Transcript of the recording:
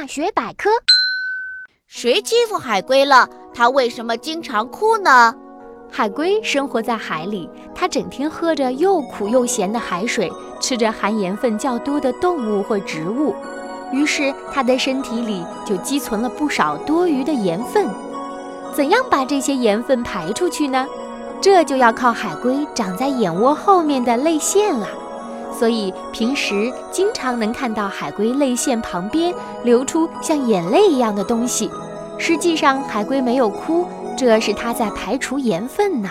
大学百科：谁欺负海龟了？它为什么经常哭呢？海龟生活在海里，它整天喝着又苦又咸的海水，吃着含盐分较多的动物或植物，于是它的身体里就积存了不少多余的盐分。怎样把这些盐分排出去呢？这就要靠海龟长在眼窝后面的泪腺了。所以平时经常能看到海龟泪腺旁边流出像眼泪一样的东西。实际上，海龟没有哭，这是它在排除盐分呢。